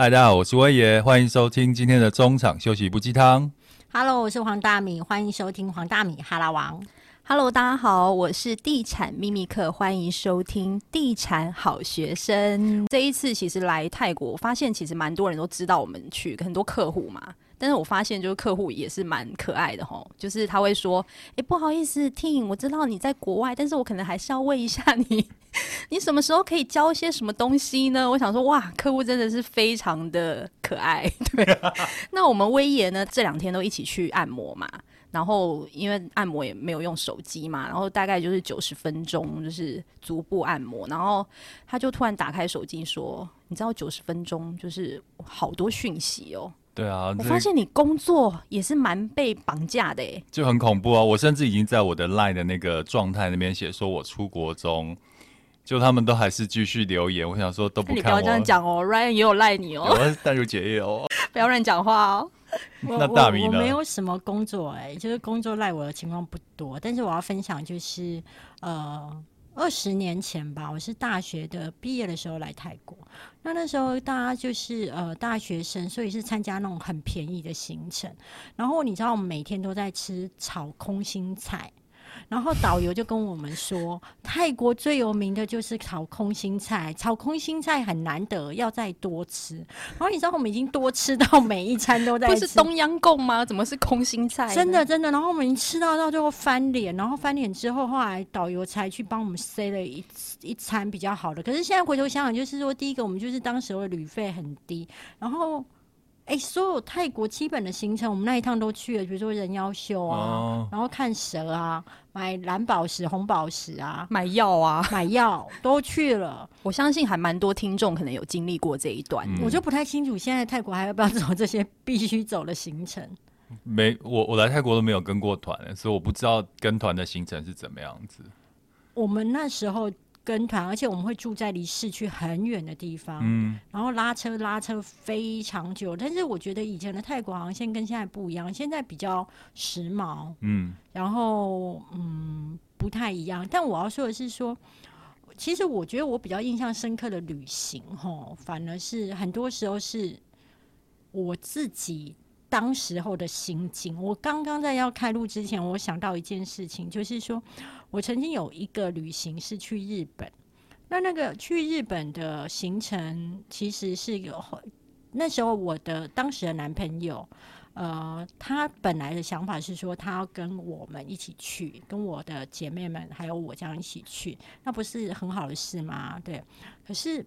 嗨，大家好，我是威爷，欢迎收听今天的中场休息不鸡汤。Hello，我是黄大米，欢迎收听黄大米哈拉王。Hello，大家好，我是地产秘密客，欢迎收听地产好学生。这一次其实来泰国，我发现其实蛮多人都知道我们去，很多客户嘛。但是我发现就是客户也是蛮可爱的吼，就是他会说：“哎、欸，不好意思，Ting，我知道你在国外，但是我可能还是要问一下你，你什么时候可以教一些什么东西呢？”我想说，哇，客户真的是非常的可爱。对，那我们威爷呢，这两天都一起去按摩嘛。然后因为按摩也没有用手机嘛，然后大概就是九十分钟，就是足部按摩。然后他就突然打开手机说：“你知道九十分钟就是好多讯息哦。”对啊，我发现你工作也是蛮被绑架的诶，就很恐怖啊！我甚至已经在我的 LINE 的那个状态那边写说我出国中，就他们都还是继续留言。我想说都不看我，你不要这样讲哦，Ryan 也有赖你哦，但如姐也哦，不要乱讲话哦。那大米呢？我，我没有什么工作哎、欸，就是工作赖我的情况不多。但是我要分享就是，呃，二十年前吧，我是大学的毕业的时候来泰国。那那时候大家就是呃大学生，所以是参加那种很便宜的行程。然后你知道，我们每天都在吃炒空心菜。然后导游就跟我们说，泰国最有名的就是炒空心菜，炒空心菜很难得，要再多吃。然后你知道我们已经多吃到每一餐都在吃，不是冬阴功吗？怎么是空心菜？真的真的。然后我们已经吃到到最后翻脸，然后翻脸之后，后来导游才去帮我们塞了一一餐比较好的。可是现在回头想想，就是说第一个我们就是当时的旅费很低，然后。哎、欸，所有泰国基本的行程，我们那一趟都去了，比如说人妖秀啊，哦、然后看蛇啊，买蓝宝石、红宝石啊，买药啊，买药都去了。我相信还蛮多听众可能有经历过这一段，嗯、我就不太清楚现在泰国还要不要走这些必须走的行程。没，我我来泰国都没有跟过团，所以我不知道跟团的行程是怎么样子。我们那时候。跟团，而且我们会住在离市区很远的地方，嗯，然后拉车拉车非常久。但是我觉得以前的泰国航线跟现在不一样，现在比较时髦，嗯，然后嗯不太一样。但我要说的是说，其实我觉得我比较印象深刻的旅行，吼，反而是很多时候是我自己当时候的心境。我刚刚在要开录之前，我想到一件事情，就是说。我曾经有一个旅行是去日本，那那个去日本的行程其实是有，那时候我的当时的男朋友，呃，他本来的想法是说他要跟我们一起去，跟我的姐妹们还有我这样一起去，那不是很好的事吗？对。可是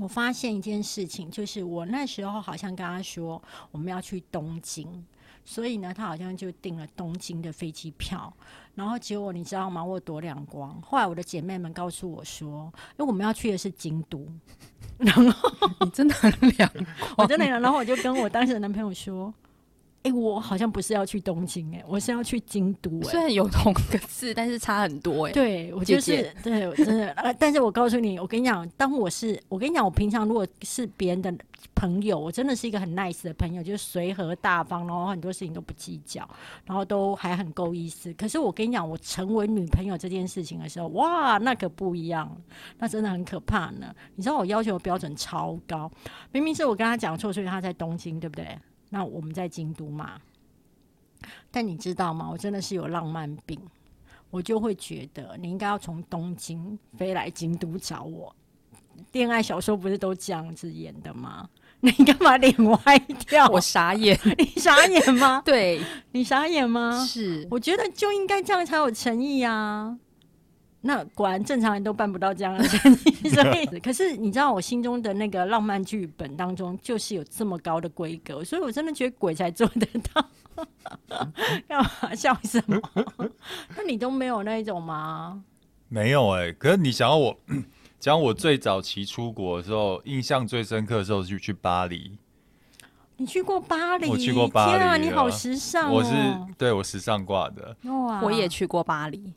我发现一件事情，就是我那时候好像跟他说我们要去东京。所以呢，他好像就订了东京的飞机票，然后结果你知道吗？我有多两光。后来我的姐妹们告诉我说，因为我们要去的是京都，然后你真的很两光，我真的，然后我就跟我当时的男朋友说。哎、欸，我好像不是要去东京哎、欸，我是要去京都哎、欸。虽然有同个字，但是差很多哎、欸。对，我就是对，我真的呃，但是我告诉你，我跟你讲，当我是我跟你讲，我平常如果是别人的朋友，我真的是一个很 nice 的朋友，就是随和大方，然后很多事情都不计较，然后都还很够意思。可是我跟你讲，我成为女朋友这件事情的时候，哇，那可不一样，那真的很可怕呢。你知道我要求的标准超高，明明是我跟他讲错，所以他在东京，对不对？那我们在京都嘛，但你知道吗？我真的是有浪漫病，我就会觉得你应该要从东京飞来京都找我。恋爱小说不是都这样子演的吗？你干嘛脸歪掉？我傻眼，你傻眼吗？对，你傻眼吗？是，我觉得就应该这样才有诚意啊。那果然正常人都办不到这样的事情，所以可是你知道我心中的那个浪漫剧本当中就是有这么高的规格，所以我真的觉得鬼才做得到。干嘛笑什么？那你都没有那一种吗？没有哎、欸，可是你想要我讲我最早期出国的时候，印象最深刻的时候是去巴黎。你去过巴黎？我去过巴黎。天啊，你好时尚哦！我是对我时尚挂的。哇，我也去过巴黎。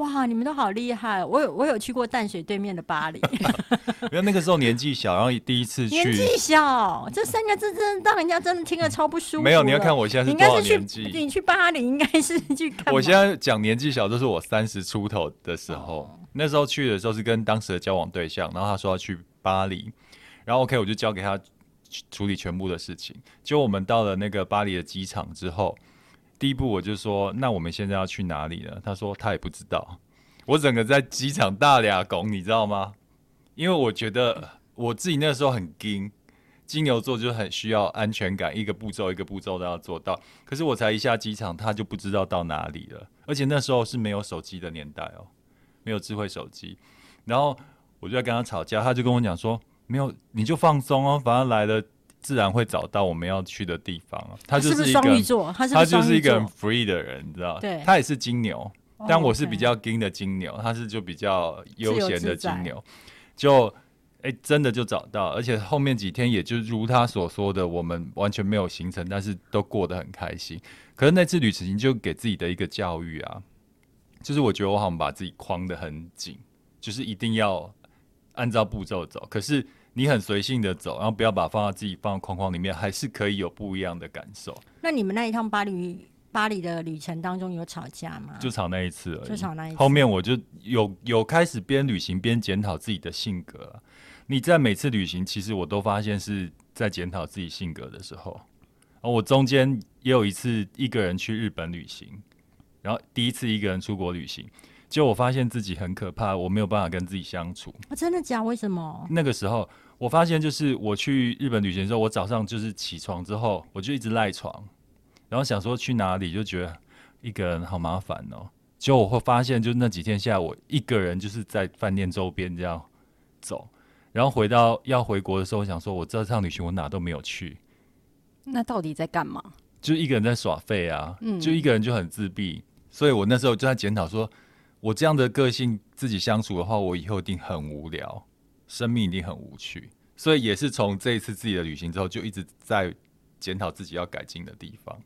哇，你们都好厉害！我有我有去过淡水对面的巴黎，因为那个时候年纪小，然后第一次去。年纪小这三个字真的让人家真的听了超不舒服。没有，你要看我现在是多少年纪？你，去巴黎应该是去看。我现在讲年纪小，就是我三十出头的时候。哦、那时候去的时候是跟当时的交往对象，然后他说要去巴黎，然后 OK 我就交给他处理全部的事情。就我们到了那个巴黎的机场之后，第一步我就说：“那我们现在要去哪里呢？”他说：“他也不知道。”我整个在机场大俩拱，你知道吗？因为我觉得我自己那时候很惊，金牛座就很需要安全感，一个步骤一个步骤都要做到。可是我才一下机场，他就不知道到哪里了，而且那时候是没有手机的年代哦，没有智慧手机。然后我就在跟他吵架，他就跟我讲说：“没有，你就放松哦，反正来了自然会找到我们要去的地方。”他就是一个双鱼座，他就是一个很 free 的人，你知道？对，他也是金牛。但我是比较金的金牛，他是就比较悠闲的金牛，就哎、欸、真的就找到，而且后面几天也就如他所说的，我们完全没有行程，但是都过得很开心。可是那次旅行就给自己的一个教育啊，就是我觉得我好像把自己框得很紧，就是一定要按照步骤走。可是你很随性的走，然后不要把放到自己放框框里面，还是可以有不一样的感受。那你们那一趟巴黎？巴黎的旅程当中有吵架吗？就吵那一次而已。就吵那一次。后面我就有有开始边旅行边检讨自己的性格。你在每次旅行，其实我都发现是在检讨自己性格的时候。我中间也有一次一个人去日本旅行，然后第一次一个人出国旅行，结果我发现自己很可怕，我没有办法跟自己相处。啊，真的假？为什么？那个时候我发现，就是我去日本旅行的时候，我早上就是起床之后，我就一直赖床。然后想说去哪里，就觉得一个人好麻烦哦。结果我会发现，就那几天下来，我一个人就是在饭店周边这样走。然后回到要回国的时候，我想说我这趟旅行我哪都没有去。那到底在干嘛？就一个人在耍废啊，嗯，就一个人就很自闭。所以我那时候就在检讨说，我这样的个性自己相处的话，我以后一定很无聊，生命一定很无趣。所以也是从这一次自己的旅行之后，就一直在检讨自己要改进的地方。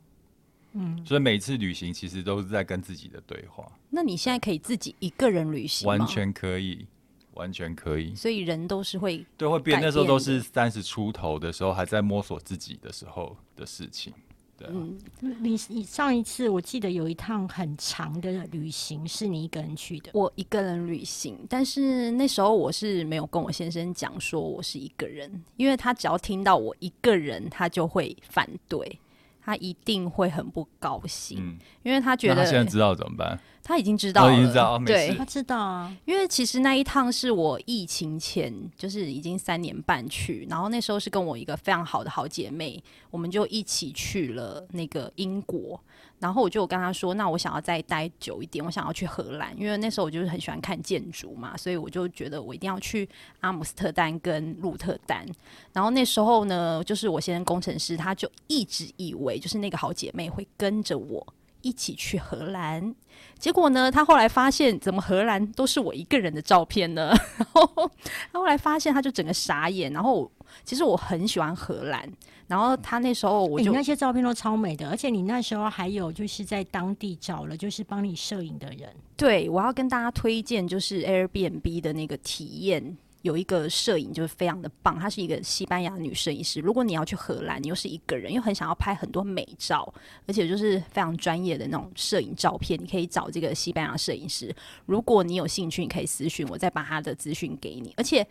嗯，所以每次旅行其实都是在跟自己的对话。那你现在可以自己一个人旅行？完全可以，完全可以。所以人都是会对会变，那时候都是三十出头的时候，还在摸索自己的时候的事情。对啊，嗯，你你上一次我记得有一趟很长的旅行是你一个人去的，我一个人旅行，但是那时候我是没有跟我先生讲说我是一个人，因为他只要听到我一个人，他就会反对。他一定会很不高兴，嗯，因为他觉得他现在知道怎么办？他已经知道了，知道对，他知道啊。因为其实那一趟是我疫情前，就是已经三年半去，然后那时候是跟我一个非常好的好姐妹，我们就一起去了那个英国。然后我就跟他说：“那我想要再待久一点，我想要去荷兰，因为那时候我就是很喜欢看建筑嘛，所以我就觉得我一定要去阿姆斯特丹跟鹿特丹。然后那时候呢，就是我先生工程师，他就一直以为就是那个好姐妹会跟着我一起去荷兰。结果呢，他后来发现怎么荷兰都是我一个人的照片呢？然后他后来发现他就整个傻眼。然后其实我很喜欢荷兰。”然后他那时候我就、欸、那些照片都超美的，而且你那时候还有就是在当地找了就是帮你摄影的人。对，我要跟大家推荐就是 Airbnb 的那个体验，有一个摄影就是非常的棒，她是一个西班牙女摄影师。如果你要去荷兰，你又是一个人，又很想要拍很多美照，而且就是非常专业的那种摄影照片，你可以找这个西班牙摄影师。如果你有兴趣，你可以私讯我，再把他的资讯给你。而且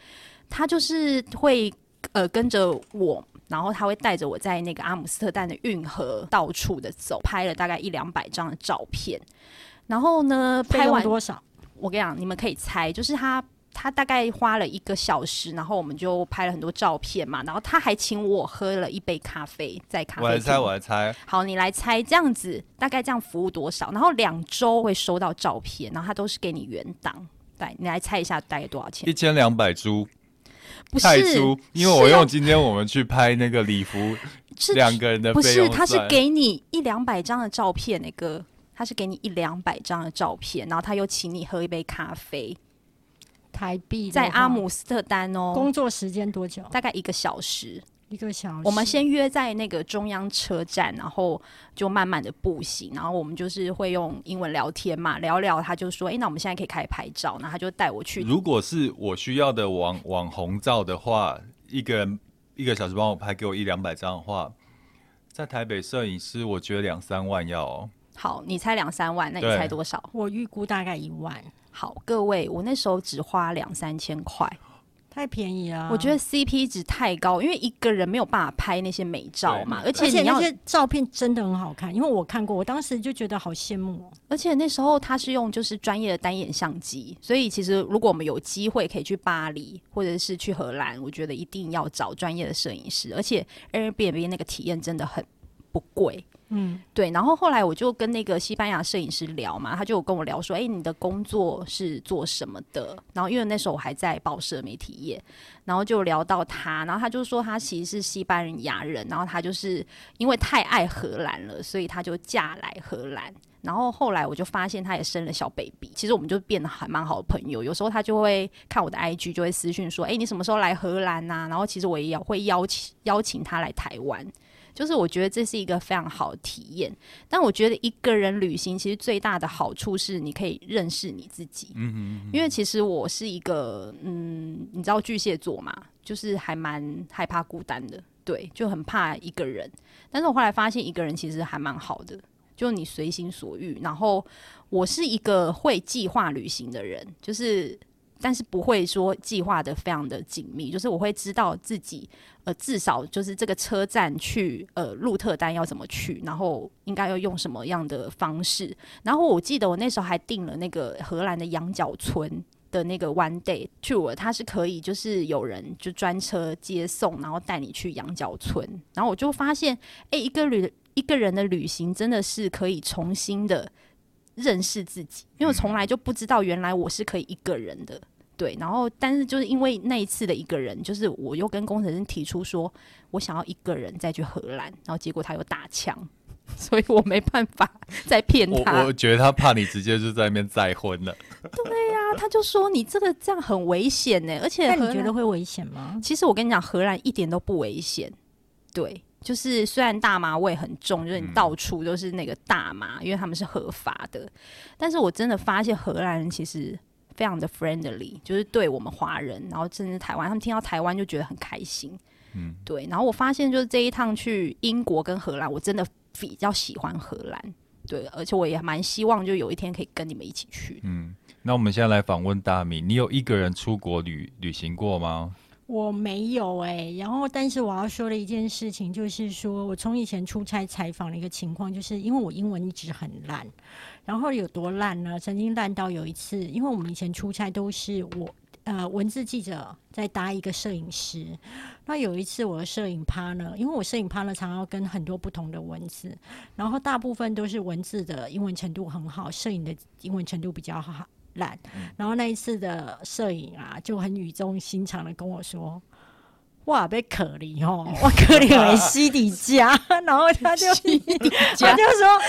他就是会呃跟着我。然后他会带着我在那个阿姆斯特丹的运河到处的走，拍了大概一两百张的照片。然后呢，拍完多少？我跟你讲，你们可以猜，就是他他大概花了一个小时，然后我们就拍了很多照片嘛。然后他还请我喝了一杯咖啡，在咖啡厅。我来猜，我来猜。好，你来猜，这样子大概这样服务多少？然后两周会收到照片，然后他都是给你原档。对，你来猜一下大概多少钱？一千两百铢。不是，因为我用今天我们去拍那个礼服，两个人的不是，他是给你一两百张的照片，那个他是给你一两百张的照片，然后他又请你喝一杯咖啡，台币在阿姆斯特丹哦。工作时间多久？大概一个小时。一个小时，我们先约在那个中央车站，然后就慢慢的步行，然后我们就是会用英文聊天嘛，聊聊，他就说，哎，那我们现在可以开始拍照，然后他就带我去。如果是我需要的网网红照的话，一个人一个小时帮我拍，给我一两百张的话，在台北摄影师，我觉得两三万要哦。好，你猜两三万，那你猜多少？我预估大概一万。好，各位，我那时候只花两三千块。太便宜了。我觉得 CP 值太高，因为一个人没有办法拍那些美照嘛，而且而且那些照片真的很好看，因为我看过，我当时就觉得好羡慕哦。而且那时候他是用就是专业的单眼相机，所以其实如果我们有机会可以去巴黎或者是去荷兰，我觉得一定要找专业的摄影师，而且 Airbnb 那个体验真的很不贵。嗯，对。然后后来我就跟那个西班牙摄影师聊嘛，他就跟我聊说：“哎、你的工作是做什么的？”然后因为那时候我还在报社媒体业，然后就聊到他，然后他就说他其实是西班牙人，然后他就是因为太爱荷兰了，所以他就嫁来荷兰。然后后来我就发现他也生了小 baby，其实我们就变得还蛮好的朋友。有时候他就会看我的 IG，就会私讯说：“哎、你什么时候来荷兰呐、啊？”然后其实我也要会邀请邀请他来台湾。就是我觉得这是一个非常好的体验，但我觉得一个人旅行其实最大的好处是你可以认识你自己。嗯嗯，因为其实我是一个嗯，你知道巨蟹座嘛，就是还蛮害怕孤单的，对，就很怕一个人。但是我后来发现一个人其实还蛮好的，就你随心所欲。然后我是一个会计划旅行的人，就是。但是不会说计划的非常的紧密，就是我会知道自己呃至少就是这个车站去呃鹿特丹要怎么去，然后应该要用什么样的方式。然后我记得我那时候还订了那个荷兰的羊角村的那个 one day tour，它是可以就是有人就专车接送，然后带你去羊角村。然后我就发现，哎，一个旅一个人的旅行真的是可以重新的认识自己，因为我从来就不知道原来我是可以一个人的。对，然后但是就是因为那一次的一个人，就是我又跟工程师提出说，我想要一个人再去荷兰，然后结果他又打枪，所以我没办法 再骗他。我我觉得他怕你直接就在那边再婚了。对呀、啊，他就说你这个这样很危险呢，而且你觉得会危险吗？其实我跟你讲，荷兰一点都不危险。对，就是虽然大麻味很重，就是你到处都是那个大麻，嗯、因为他们是合法的，但是我真的发现荷兰人其实。非常的 friendly，就是对我们华人，然后甚至台湾，他们听到台湾就觉得很开心。嗯，对。然后我发现，就是这一趟去英国跟荷兰，我真的比较喜欢荷兰。对，而且我也蛮希望，就有一天可以跟你们一起去。嗯，那我们现在来访问大米，你有一个人出国旅旅行过吗？我没有哎、然后但是我要说的一件事情就是说，我从以前出差采访的一个情况，就是因为我英文一直很烂，然后有多烂呢？曾经烂到有一次，因为我们以前出差都是我呃文字记者在搭一个摄影师，那有一次我的摄影趴呢，因为我摄影趴呢常常要跟很多不同的文字，然后大部分都是文字的英文程度很好，摄影的英文程度比较好。烂，然后那一次的摄影啊，就很语重心长的跟我说：“哇，被可怜哦，我可怜为西底家。”然后他就 他就说：“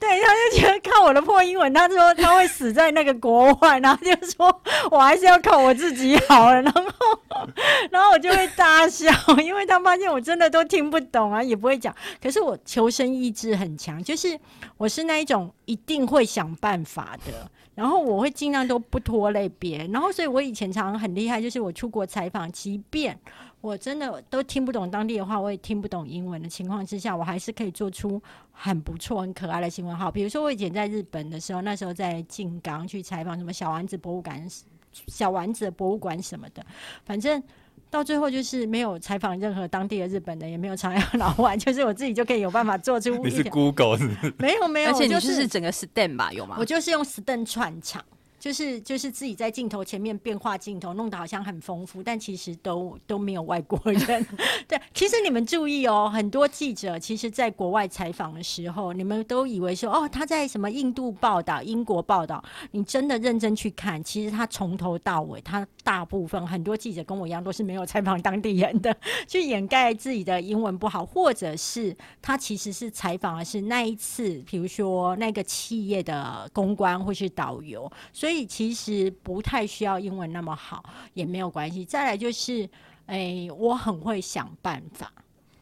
对，他就觉得靠我的破英文，他说他会死在那个国外，然后就说我还是要靠我自己好了。”然后，然后我就会大笑，因为他发现我真的都听不懂啊，也不会讲。可是我求生意志很强，就是我是那一种一定会想办法的。然后我会尽量都不拖累别人，然后所以我以前常常很厉害，就是我出国采访，即便我真的都听不懂当地的话，我也听不懂英文的情况之下，我还是可以做出很不错、很可爱的新闻号。比如说我以前在日本的时候，那时候在静冈去采访什么小丸子博物馆、小丸子博物馆什么的，反正。到最后就是没有采访任何当地的日本人，也没有采访老外，就是我自己就可以有办法做出。你是 Google 是不是？没有没有，而且你就是整个 stand 吧，有吗？我就是用 stand 串场。就是就是自己在镜头前面变化镜头，弄得好像很丰富，但其实都都没有外国人。对，其实你们注意哦，很多记者其实在国外采访的时候，你们都以为说哦，他在什么印度报道、英国报道，你真的认真去看，其实他从头到尾，他大部分很多记者跟我一样都是没有采访当地人的，去掩盖自己的英文不好，或者是他其实是采访的是那一次，比如说那个企业的公关或是导游，所以。以其实不太需要英文那么好，也没有关系。再来就是，哎、我很会想办法。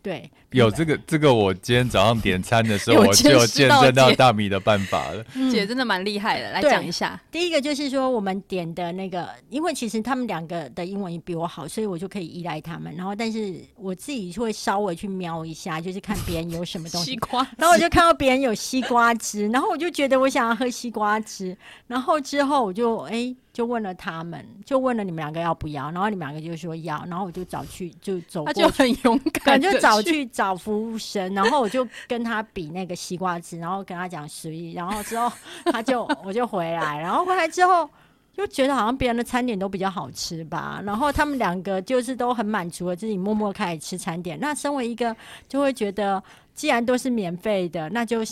对，有这个这个，我今天早上点餐的时候，我就有见证到大米的办法了。姐真的蛮厉害的，来讲一下。第一个就是说，我们点的那个，因为其实他们两个的英文也比我好，所以我就可以依赖他们。然后，但是我自己会稍微去瞄一下，就是看别人有什么东西。西瓜。然后我就看到别人有西瓜汁，然后我就觉得我想要喝西瓜汁。然后之后我就哎。欸就问了他们，就问了你们两个要不要，然后你们两个就说要，然后我就找去就走过去，他就很勇敢，就找去。找服务生，然后我就跟他比那个西瓜汁，然后跟他讲十一，然后之后他就我就回来，然后回来之后就觉得好像别人的餐点都比较好吃吧，然后他们两个就是都很满足了，自己默默开始吃餐点。那身为一个就会觉得。既然都是免费的，那就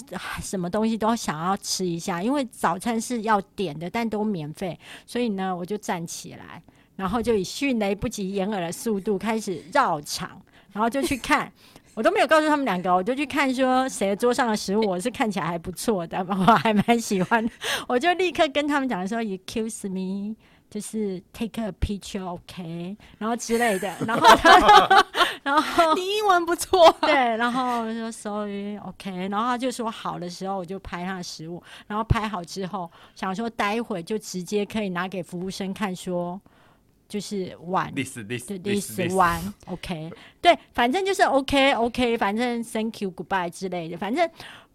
什么东西都想要吃一下，因为早餐是要点的，但都免费，所以呢，我就站起来，然后就以迅雷不及掩耳的速度开始绕场，然后就去看，我都没有告诉他们两个，我就去看说谁桌上的食物我是看起来还不错的，我还蛮喜欢，我就立刻跟他们讲说，Excuse me。就是 take a picture，ok，然后之类的，然后他，然后 你英文不错，对，然后我说 sorry，OK，然后他就说好的时候，我就拍他的食物，然后拍好之后，想说待会就直接可以拿给服务生看，说就是 one，this this this one，OK，对，反正就是 OK OK，反正 thank you goodbye 之类的，反正。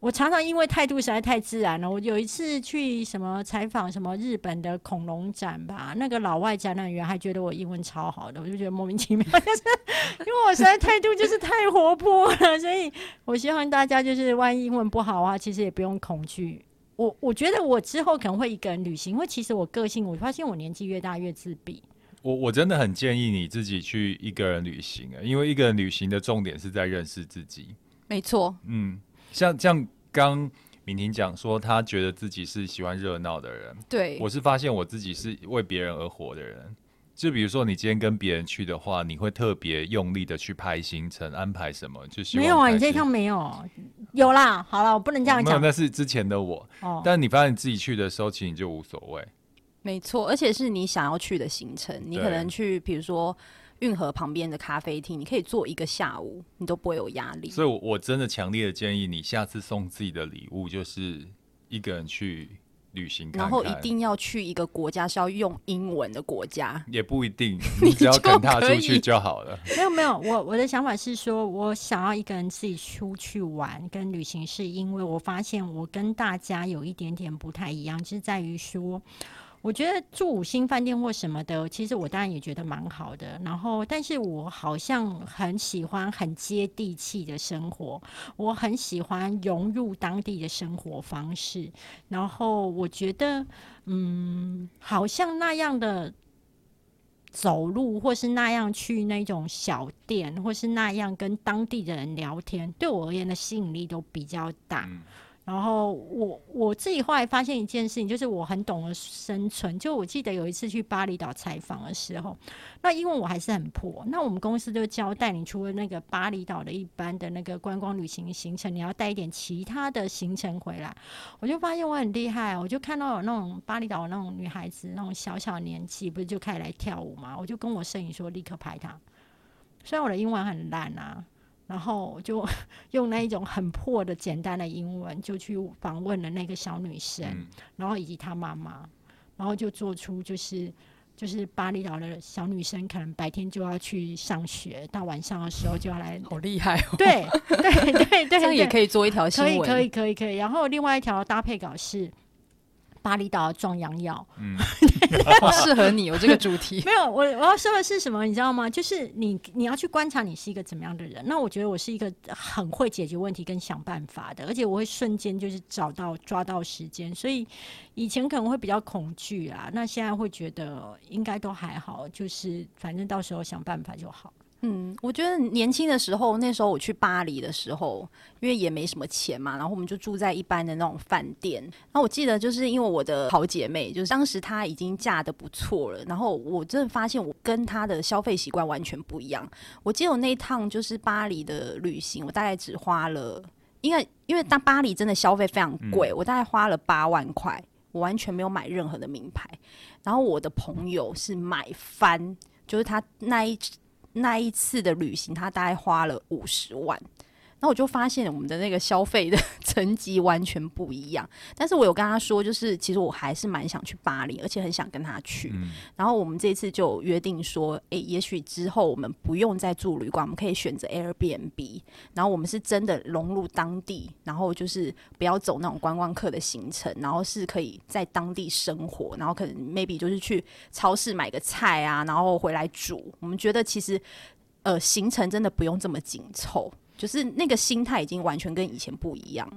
我常常因为态度实在太自然了。我有一次去什么采访什么日本的恐龙展吧，那个老外展览员还觉得我英文超好的，我就觉得莫名其妙，就是因为我实在态度就是太活泼了，所以我希望大家就是万一英文不好啊，其实也不用恐惧。我我觉得我之后可能会一个人旅行，因为其实我个性，我发现我年纪越大越自闭。我我真的很建议你自己去一个人旅行啊，因为一个人旅行的重点是在认识自己。没错，嗯，像像。刚敏婷讲说，她觉得自己是喜欢热闹的人。对，我是发现我自己是为别人而活的人。就比如说，你今天跟别人去的话，你会特别用力的去排行程，安排什么？就是没有啊，你这一趟没有，有啦。好了，我不能这样讲。那是之前的我。哦。但你发现你自己去的时候，其实你就无所谓。没错，而且是你想要去的行程，你可能去，比如说。运河旁边的咖啡厅，你可以坐一个下午，你都不会有压力。所以，我我真的强烈的建议你，下次送自己的礼物就是一个人去旅行看看，然后一定要去一个国家是要用英文的国家，也不一定，你只要跟他出去就好了。没有没有，我我的想法是说，我想要一个人自己出去玩跟旅行，是因为我发现我跟大家有一点点不太一样，就是在于说。我觉得住五星饭店或什么的，其实我当然也觉得蛮好的。然后，但是我好像很喜欢很接地气的生活，我很喜欢融入当地的生活方式。然后，我觉得，嗯，好像那样的走路，或是那样去那种小店，或是那样跟当地的人聊天，对我而言的吸引力都比较大。嗯然后我我自己后来发现一件事情，就是我很懂得生存。就我记得有一次去巴厘岛采访的时候，那因为我还是很破，那我们公司就交代你除了那个巴厘岛的一般的那个观光旅行行程，你要带一点其他的行程回来。我就发现我很厉害，我就看到有那种巴厘岛那种女孩子，那种小小年纪不是就开始来跳舞嘛，我就跟我摄影说立刻拍她。虽然我的英文很烂啊。然后就 用那一种很破的简单的英文，就去访问了那个小女生，嗯、然后以及她妈妈，然后就做出就是就是巴厘岛的小女生，可能白天就要去上学，到晚上的时候就要来，好厉害哦！对对对对，对对 这样也可以做一条新闻，可以可以可以可以。然后另外一条搭配稿是。巴厘岛的壮阳药，嗯，好 适合你哦。这个主题 没有，我我要说的是什么，你知道吗？就是你你要去观察你是一个怎么样的人。那我觉得我是一个很会解决问题跟想办法的，而且我会瞬间就是找到抓到时间。所以以前可能会比较恐惧啊，那现在会觉得应该都还好，就是反正到时候想办法就好。嗯，我觉得年轻的时候，那时候我去巴黎的时候，因为也没什么钱嘛，然后我们就住在一般的那种饭店。然后我记得，就是因为我的好姐妹，就是当时她已经嫁的不错了，然后我真的发现我跟她的消费习惯完全不一样。我记得我那一趟就是巴黎的旅行，我大概只花了，因为因为当巴黎真的消费非常贵，我大概花了八万块，我完全没有买任何的名牌。然后我的朋友是买翻，就是他那一。那一次的旅行，他大概花了五十万，那我就发现我们的那个消费的 层级完全不一样。但是我有跟他说，就是其实我还是蛮想去巴黎，而且很想跟他去。嗯、然后我们这次就约定说，哎，也许之后我们不用再住旅馆，我们可以选择 Airbnb。然后我们是真的融入当地，然后就是不要走那种观光客的行程，然后是可以在当地生活，然后可能 maybe 就是去超市买个菜啊，然后回来煮。我们觉得其实呃行程真的不用这么紧凑。就是那个心态已经完全跟以前不一样。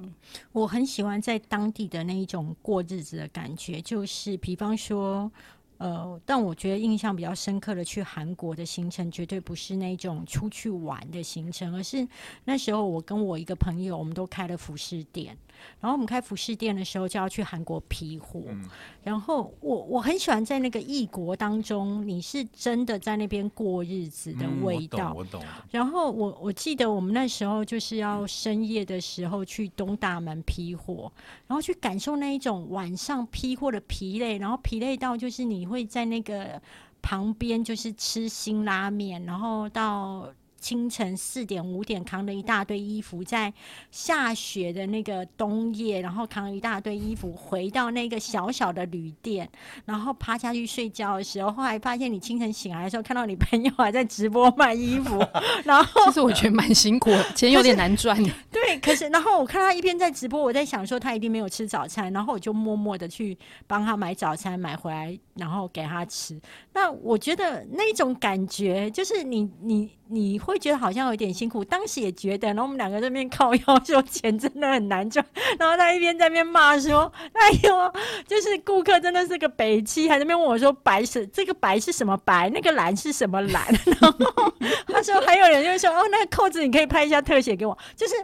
我很喜欢在当地的那一种过日子的感觉，就是比方说。呃，但我觉得印象比较深刻的去韩国的行程，绝对不是那种出去玩的行程，而是那时候我跟我一个朋友，我们都开了服饰店。然后我们开服饰店的时候，就要去韩国批货。嗯、然后我我很喜欢在那个异国当中，你是真的在那边过日子的味道。嗯、我懂，我懂。然后我我记得我们那时候就是要深夜的时候去东大门批货，然后去感受那一种晚上批货的疲累，然后疲累到就是你会在那个旁边就是吃辛拉面，然后到。清晨四点五点扛了一大堆衣服，在下雪的那个冬夜，然后扛了一大堆衣服回到那个小小的旅店，然后趴下去睡觉的时候，后来发现你清晨醒来的时候，看到你朋友还在直播卖衣服，然后其实我觉得蛮辛苦，钱有点难赚。对，可是然后我看他一边在直播，我在想说他一定没有吃早餐，然后我就默默的去帮他买早餐买回来，然后给他吃。那我觉得那种感觉就是你你。你会觉得好像有点辛苦，当时也觉得，然后我们两个在那边靠腰说钱真的很难赚，然后他一边在那边骂说：“哎呦，就是顾客真的是个北七，还在那边问我说白是这个白是什么白，那个蓝是什么蓝？” 然后他说还有人就说：“哦，那个扣子你可以拍一下特写给我。”就是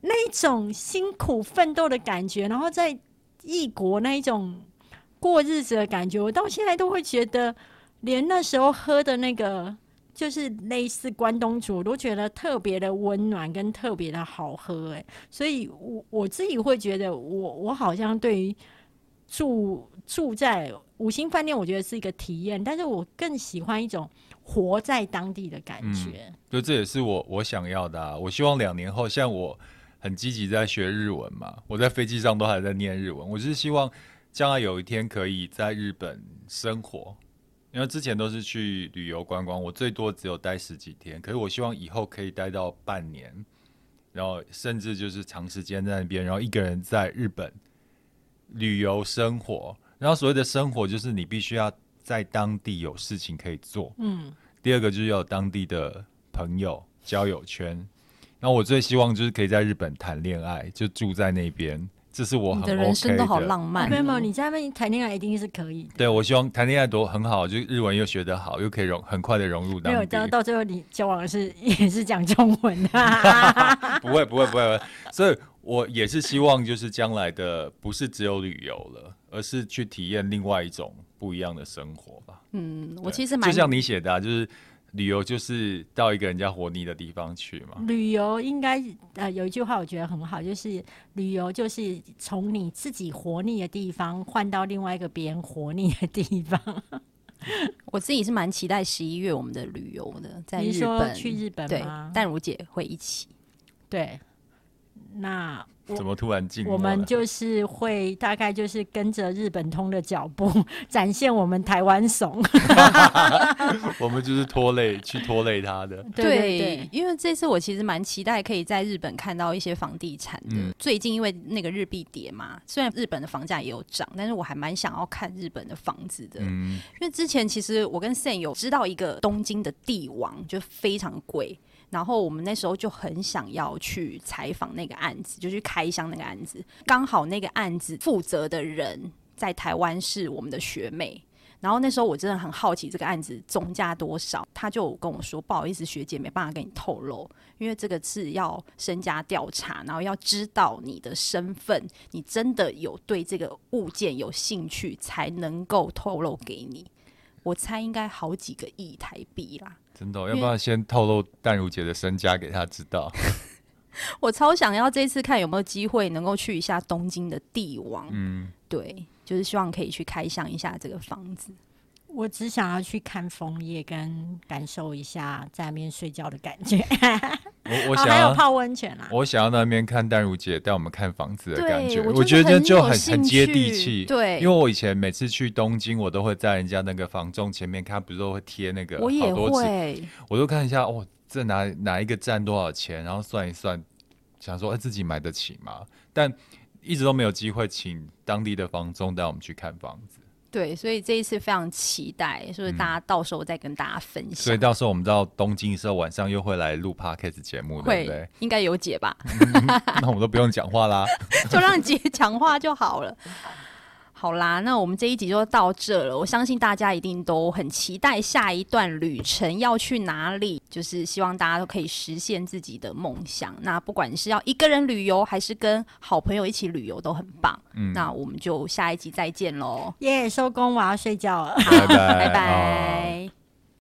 那种辛苦奋斗的感觉，然后在异国那一种过日子的感觉，我到现在都会觉得，连那时候喝的那个。就是类似关东煮，我都觉得特别的温暖跟特别的好喝哎，所以我我自己会觉得我，我我好像对于住住在五星饭店，我觉得是一个体验，但是我更喜欢一种活在当地的感觉。嗯，就这也是我我想要的啊！我希望两年后，像我很积极在学日文嘛，我在飞机上都还在念日文，我是希望将来有一天可以在日本生活。因为之前都是去旅游观光，我最多只有待十几天。可是我希望以后可以待到半年，然后甚至就是长时间在那边，然后一个人在日本旅游生活。然后所谓的生活，就是你必须要在当地有事情可以做。嗯。第二个就是要有当地的朋友交友圈。然后我最希望就是可以在日本谈恋爱，就住在那边。这是我很 OK 的。你的人生都好浪漫。没有没有，你在那边谈恋爱一定是可以。对，我希望谈恋爱多很好，就日文又学得好，又可以融很快的融入当地。没有，到到最后你交往的是也是讲中文 的。不会不会不会，所以我也是希望就是将来的不是只有旅游了，而是去体验另外一种不一样的生活吧。嗯，我其实蛮就像你写的啊，就是。旅游就是到一个人家活腻的地方去嘛。旅游应该呃有一句话我觉得很好，就是旅游就是从你自己活腻的地方换到另外一个别人活腻的地方。我自己是蛮期待十一月我们的旅游的，在日本去日本吗？淡如姐会一起。对，那。怎么突然进？我们就是会大概就是跟着日本通的脚步，展现我们台湾怂。我们就是拖累，去拖累他的。对，对，对，因为这次我其实蛮期待可以在日本看到一些房地产的。嗯、最近因为那个日币跌嘛，虽然日本的房价也有涨，但是我还蛮想要看日本的房子的。嗯、因为之前其实我跟 Sam 有知道一个东京的帝王，就非常贵。然后我们那时候就很想要去采访那个案子，就去开箱那个案子。刚好那个案子负责的人在台湾是我们的学妹。然后那时候我真的很好奇这个案子总价多少，他就跟我说：“不好意思，学姐没办法跟你透露，因为这个是要身家调查，然后要知道你的身份，你真的有对这个物件有兴趣，才能够透露给你。”我猜应该好几个亿台币啦。真的、哦，要不要先透露淡如姐的身家给他知道？我超想要这次看有没有机会能够去一下东京的帝王。嗯，对，就是希望可以去开箱一下这个房子。我只想要去看枫叶，跟感受一下在那边睡觉的感觉。我我想要、哦、还有泡温泉啊！我想要那边看淡如姐带我们看房子的感觉，我，我觉得这就很很很接地气。对，因为我以前每次去东京，我都会在人家那个房仲前面看，不是都会贴那个好多次，我也会，我都看一下哦，这哪哪一个站多少钱，然后算一算，想说哎自己买得起吗？但一直都没有机会请当地的房仲带我们去看房子。对，所以这一次非常期待，所以大家到时候再跟大家分享。嗯、所以到时候我们到东京的时候，晚上又会来录 Podcast 节目，对不对？应该有姐吧？那我们都不用讲话啦，就让姐讲话就好了。好啦，那我们这一集就到这了。我相信大家一定都很期待下一段旅程要去哪里，就是希望大家都可以实现自己的梦想。那不管是要一个人旅游，还是跟好朋友一起旅游，都很棒。嗯，那我们就下一集再见喽。耶，收工，我要睡觉了。拜拜。拜拜。